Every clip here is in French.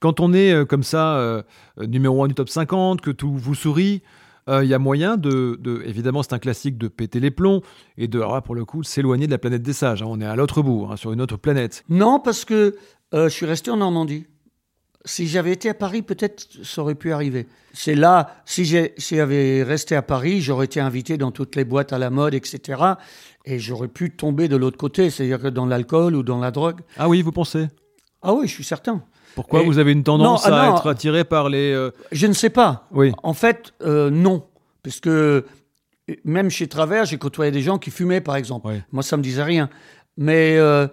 Quand on est euh, comme ça, euh, numéro 1 du top 50, que tout vous sourit, il y a moyen de, de- évidemment c'est un classique, de péter les plombs et de, alors là, pour le coup, s'éloigner de la planète des sages. hein. On est à l'autre bout, hein, sur une autre planète. Non, parce que euh, je suis resté en Normandie. Si j'avais été à Paris, peut-être ça aurait pu arriver. C'est là, si j'avais resté à Paris, j'aurais été invité dans toutes les boîtes à la mode, etc. Et j'aurais pu tomber de l'autre côté, c'est-à-dire que dans l'alcool ou dans la drogue. Ah oui, vous pensez? Ah oui, je suis certain. Pourquoi Et- vous avez une tendance Non, ah à non. être attiré par les... euh, Je ne sais pas. Oui. En fait, euh, non. Parce que même chez Travers, j'ai côtoyé des gens qui fumaient, par exemple. Oui. Moi, ça me disait rien. Mais euh,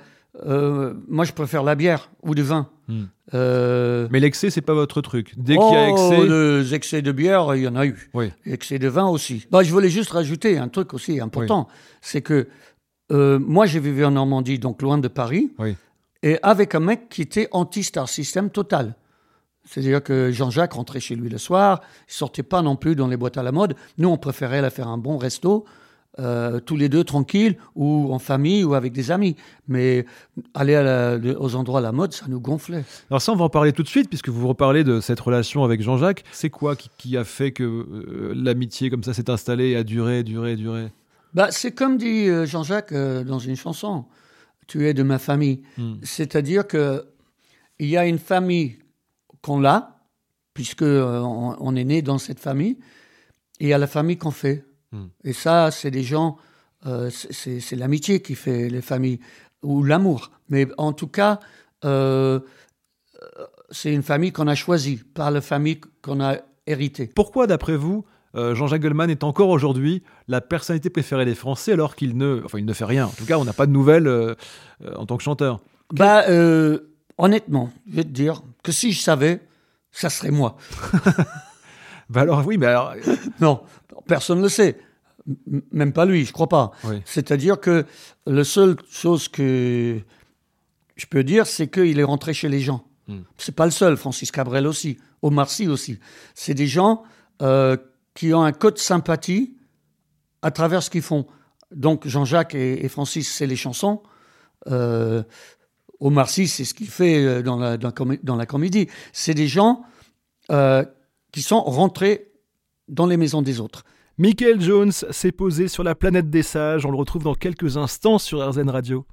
moi, je préfère la bière ou du vin. Hmm. Mais l'excès, c'est pas votre truc. Dès qu'il y a excès... Oh, des excès de bière, il y en a eu. Oui. Excès de vin aussi. Bah, je voulais juste rajouter un truc aussi important. C'est que moi, j'ai vécu en Normandie, donc loin de Paris, Oui. Et avec un mec qui était anti-star system total. C'est-à-dire que Jean-Jacques rentrait chez lui le soir, il sortait pas non plus dans les boîtes à la mode. Nous, on préférait aller faire un bon resto, euh, tous les deux tranquilles, ou en famille, ou avec des amis. Mais aller à la- aux endroits à la mode, ça nous gonflait. Alors ça, on va en parler tout de suite, puisque vous reparlez de cette relation avec Jean-Jacques. C'est quoi qui, qui a fait que euh, l'amitié comme ça s'est installée et a duré, duré, duré? Bah, c'est comme dit euh, Jean-Jacques euh, dans une chanson, tu es de ma famille. Hmm. C'est-à-dire que il y a une famille qu'on a, puisque euh, on, on est né dans cette famille, et il y a la famille qu'on fait. Hmm. Et ça, c'est des gens, euh, c'est- l'amitié qui fait les familles, ou l'amour. Mais en tout cas, euh, c'est une famille qu'on a choisie, pas la famille qu'on a héritée. Pourquoi, d'après vous, euh, Jean-Jacques Goldman est encore aujourd'hui la personnalité préférée des Français alors qu'il ne, enfin, il ne fait rien. En tout cas, on n'a pas de nouvelles euh, en tant que chanteur. Bah, euh, honnêtement, je vais te dire que si je savais, ça serait moi. Bah alors oui, mais alors Non, personne ne le sait. M- même pas lui, je crois pas. Oui. C'est-à-dire que la seule chose que je peux dire, c'est qu'il est rentré chez les gens. Hmm. C'est pas le seul, Francis Cabrel aussi, Omar Sy aussi. C'est des gens euh, qui ont un code sympathie à travers ce qu'ils font. Donc Jean-Jacques et, Francis, c'est les chansons. Euh, Omar Sy, c'est ce qu'il fait euh, dans la comédie. C'est des gens euh, qui sont rentrés dans les maisons des autres. Michael Jones s'est posé sur la planète des sages. On le retrouve dans quelques instants sur RZN Radio.